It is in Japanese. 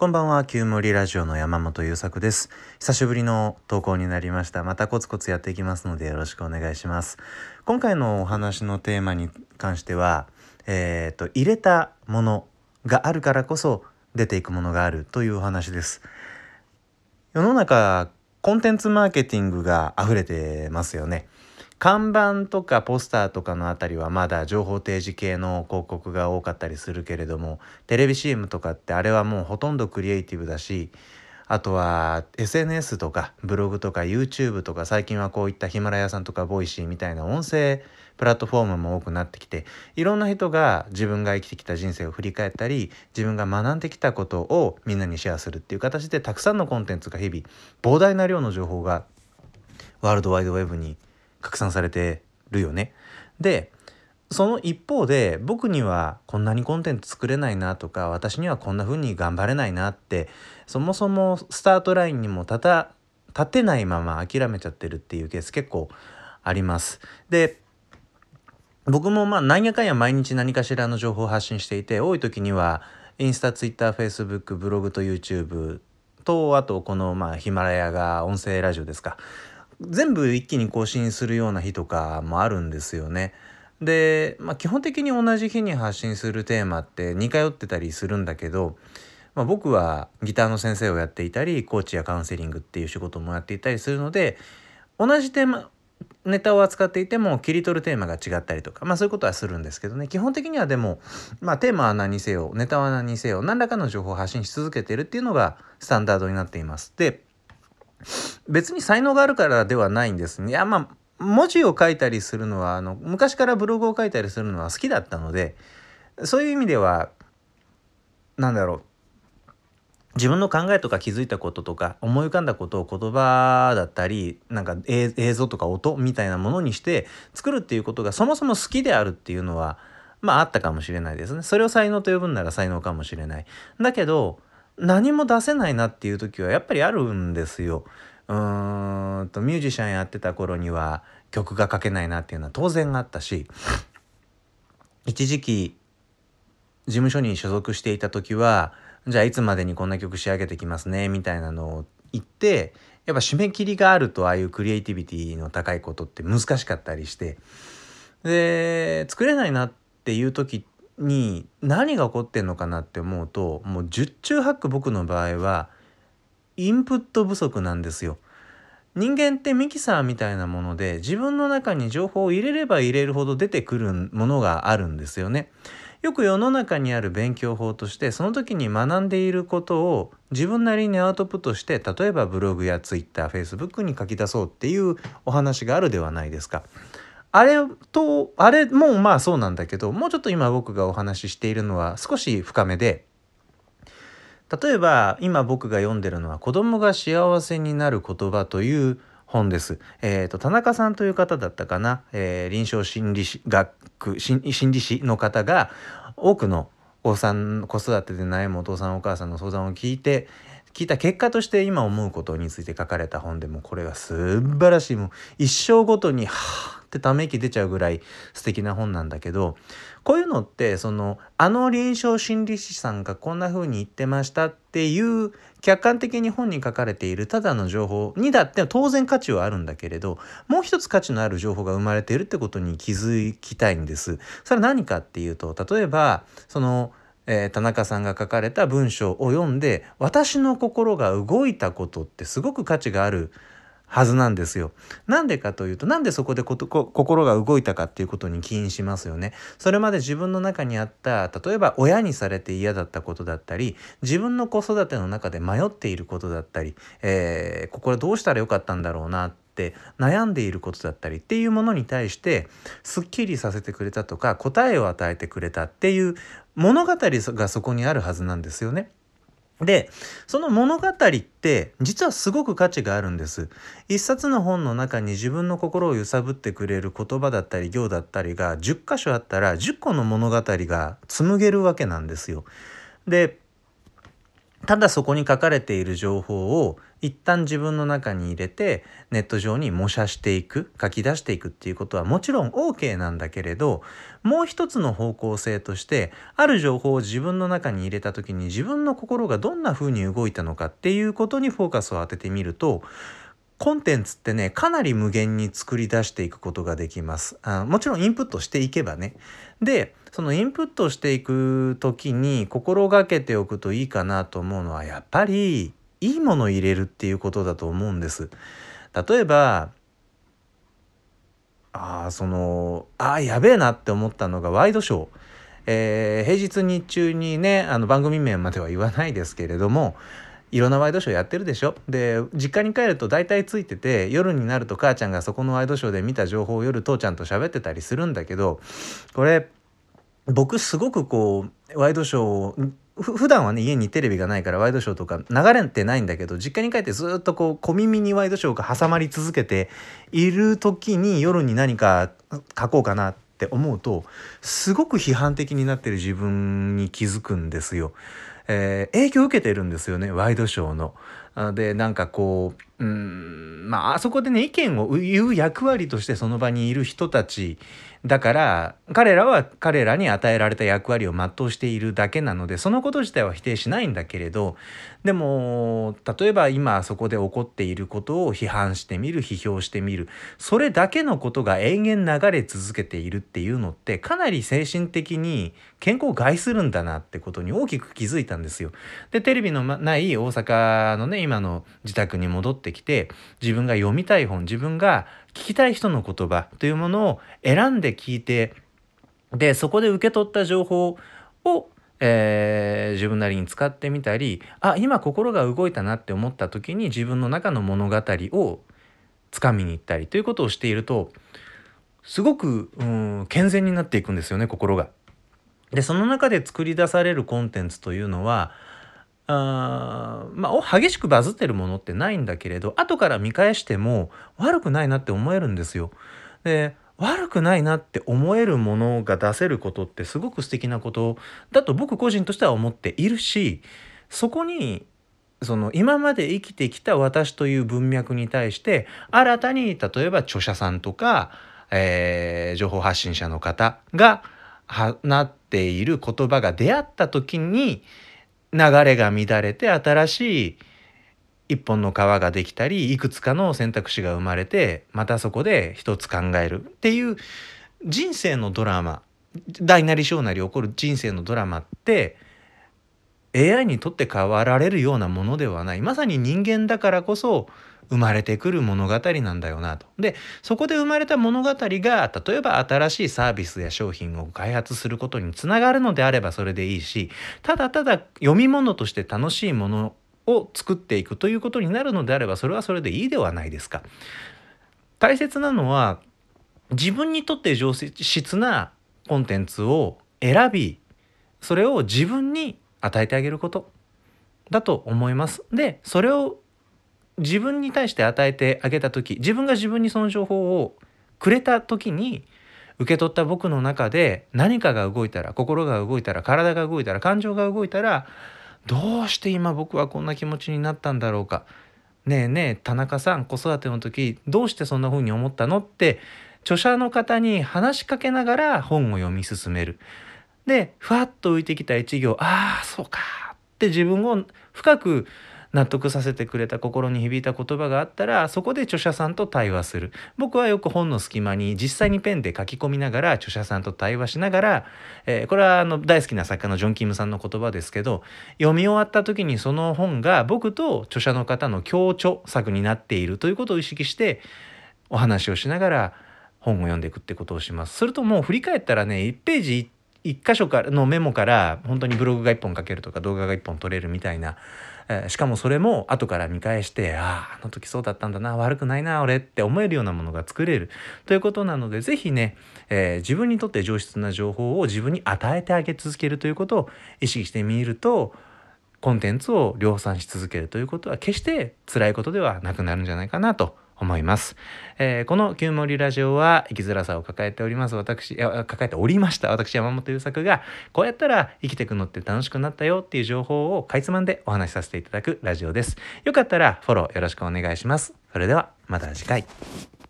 こんばんは、旧森ラジオの山本優作です。久しぶりの投稿になりました。またコツコツやっていきますのでよろしくお願いします。今回のお話のテーマに関しては、えっ、と、入れたものがあるからこそ出ていくものがあるというお話です。世の中、コンテンツマーケティングが溢れてますよね。看板とかポスターとかのあたりはまだ情報提示系の広告が多かったりするけれどもテレビ CM とかってあれはもうほとんどクリエイティブだしあとは SNS とかブログとか YouTube とか最近はこういったヒマラヤさんとか Voicy みたいな音声プラットフォームも多くなってきていろんな人が自分が生きてきた人生を振り返ったり自分が学んできたことをみんなにシェアするっていう形でたくさんのコンテンツが日々膨大な量の情報がワールドワイドウェブに拡散されてるよね。でその一方で僕にはこんなにコンテンツ作れないなとか私にはこんな風に頑張れないなってそもそもスタートラインにも立た立てないまま諦めちゃってるっていうケース結構あります。で僕もまあ何やかんや毎日何かしらの情報を発信していて多い時にはインスタツイッターフェイスブックブログと YouTube とあとこのまあヒマラヤが音声ラジオですか全部一気に更新するような日とかもあるんですよね。で、まあ、基本的に同じ日に発信するテーマって似通ってたりするんだけど、まあ、僕はギターの先生をやっていたりコーチやカウンセリングっていう仕事もやっていたりするので同じテーマネタを扱っていても切り取るテーマが違ったりとかまあそういうことはするんですけどね基本的にはでもまあテーマは何せよネタは何せよ何らかの情報を発信し続けてるっていうのがスタンダードになっています。で別に才能があるからではないんですね。いやまあ文字を書いたりするのはあの昔からブログを書いたりするのは好きだったのでそういう意味では何だろう自分の考えとか気づいたこととか思い浮かんだことを言葉だったりなんか映像とか音みたいなものにして作るっていうことがそもそも好きであるっていうのはまああったかもしれないですね。それを才能と呼ぶんなら才能かもしれない。だけど何も出せないなっていう時はやっぱりあるんですよ。うーんとミュージシャンやってた頃には曲が書けないなっていうのは当然あったし一時期事務所に所属していた時はじゃあいつまでにこんな曲仕上げてきますねみたいなのを言ってやっぱ締め切りがあるとああいうクリエイティビティの高いことって難しかったりしてで作れないなっていう時ってに何が起こってんのかなって思うともう十中八九僕の場合はインプット不足なんですよ。人間ってミキサーみたいなもので自分の中に情報を入れれば入れるほど出てくるものがあるんですよね。よく世の中にある勉強法としてその時に学んでいることを自分なりにアウトプットして例えばブログやツイッターフェイスブックに書き出そうっていうお話があるではないですか。あれと、あれもまあそうなんだけど、もうちょっと今僕がお話ししているのは少し深めで、例えば今僕が読んでるのは子供が幸せになる言葉という本です。えっ、ー、と、田中さんという方だったかな、えー、臨床心理師学心理師の方が多くのお子さん、子育てで悩むお父さんお母さんの相談を聞いて、聞いた結果として今思うことについて書かれた本でもこれが素晴らしいもう一生ごとにはってため息出ちゃうぐらい素敵な本なんだけどこういうのってそのあの臨床心理士さんがこんな風に言ってましたっていう客観的に本に書かれているただの情報にだって当然価値はあるんだけれどもう一つ価値のある情報が生まれているってことに気づきたいんです。それは何かっていうと例えばそのえー、田中さんが書かれた文章を読んで私の心が動いたことってすごく価値があるはずなんですよ。なんでかというと、なんでそこで心が動いたかっていうことに起因しますよね。それまで自分の中にあった、例えば親にされて嫌だったことだったり、自分の子育ての中で迷っていることだったり、えー、ここはどうしたらよかったんだろうなって悩んでいることだったりっていうものに対してすっきりさせてくれたとか答えを与えてくれたっていう物語がそこにあるはずなんですよね。で、その物語って実はすごく価値があるんです。一冊の本の中に自分の心を揺さぶってくれる言葉だったり行だったりが10箇所あったら10個の物語が紡げるわけなんですよ。で、ただそこに書かれている情報を一旦自分の中に入れてネット上に模写していく書き出していくっていうことはもちろん OK なんだけれどもう一つの方向性としてある情報を自分の中に入れた時に自分の心がどんな風に動いたのかっていうことにフォーカスを当ててみるとコンテンツってねかなり無限に作り出していくことができます。あもちろんインプットしていけばね。でそのインプットしていく時に心がけておくといいかなと思うのはやっぱりいいもの入れるっていうことだと思うんです。例えばああそのああやべえなって思ったのがワイドショー。えー、平日日中にねあの番組名までは言わないですけれどもいろんなワイドショーやってるでしょで実家に帰ると大体ついてて夜になると母ちゃんがそこのワイドショーで見た情報を夜父ちゃんと喋ってたりするんだけどこれ僕すごくこうワイドショー普段はね家にテレビがないからワイドショーとか流れてないんだけど実家に帰ってずっとこう小耳にワイドショーが挟まり続けている時に夜に何か書こうかなって思うとすごく批判的になってる自分に気づくんですよ。えー、影響を受けてるんですよねワイドショーの。でなんかこううんまああそこでね意見を言う役割としてその場にいる人たちだから彼らは彼らに与えられた役割を全うしているだけなのでそのこと自体は否定しないんだけれどでも例えば今そこで起こっていることを批判してみる批評してみるそれだけのことが延々流れ続けているっていうのってかなり精神的に健康を害するんだなってことに大きく気づいたんですよ。でテレビのない大阪のね今の自宅に戻ってきて自分が読みたい本自分が聞きたい人の言葉というものを選んで聞いてでそこで受け取った情報を、えー、自分なりに使ってみたりあ今心が動いたなって思った時に自分の中の物語をつかみに行ったりということをしているとすごく、うん、健全になっていくんですよね心が。でその中で作り出されるコンテンツというのはあまあ激しくバズってるものってないんだけれど後から見返しても悪くないなって思えるんですよ。で悪くないなって思えるものが出せることってすごく素敵なことだと僕個人としては思っているしそこにその今まで生きてきた私という文脈に対して新たに例えば著者さんとか、えー、情報発信者の方が放っている言葉が出会った時に流れが乱れて新しい一本の川ができたりいくつかの選択肢が生まれてまたそこで一つ考える。っていう人生のドラマ大なり小なり起こる人生のドラマって AI にとって変わられるようなものではない。まさに人間だからこそ生まれてくる物語なんだよなと。でそこで生まれた物語が例えば新しいサービスや商品を開発することにつながるのであればそれでいいしただただ読み物として楽しいものを作っていくということになるのであればそれはそれでいいではないですか。大切なのは自分にとって上質なコンテンツを選びそれを自分に与えてあげることだと思います。でそれを自分に対して与えてあげた時自分が自分にその情報をくれた時に受け取った僕の中で何かが動いたら心が動いたら体が動いたら感情が動いたらどうして今僕はこんな気持ちになったんだろうかねえねえ田中さん子育ての時どうしてそんな風に思ったのって著者の方に話しかけながら本を読み進める。でふわっと浮いてきた一行ああそうかって自分を深く納得させてくれた心に響いた言葉があったらそこで著者さんと対話する僕はよく本の隙間に実際にペンで書き込みながら著者さんと対話しながら、えー、これはあの大好きな作家のジョン・キムさんの言葉ですけど読み終わった時にその本が僕と著者の方の共著作になっているということを意識してお話をしながら本を読んでいくってことをします。するともう振り返ったらね1ページ1箇所からのメモから本当にブログが1本書けるとか動画が1本撮れるみたいなえー、しかもそれも後から見返してあああの時そうだったんだな悪くないな俺って思えるようなものが作れる。ということなので是非ね、えー、自分にとって上質な情報を自分に与えてあげ続けるということを意識してみるとコンテンツを量産し続けるということは決して辛いことではなくなるんじゃないかなと思います。えー、この旧森ラジオは生きづらさを抱えております私、抱えておりました私山本優作がこうやったら生きていくのって楽しくなったよっていう情報をかいつまんでお話しさせていただくラジオです。よかったらフォローよろしくお願いします。それではまた次回。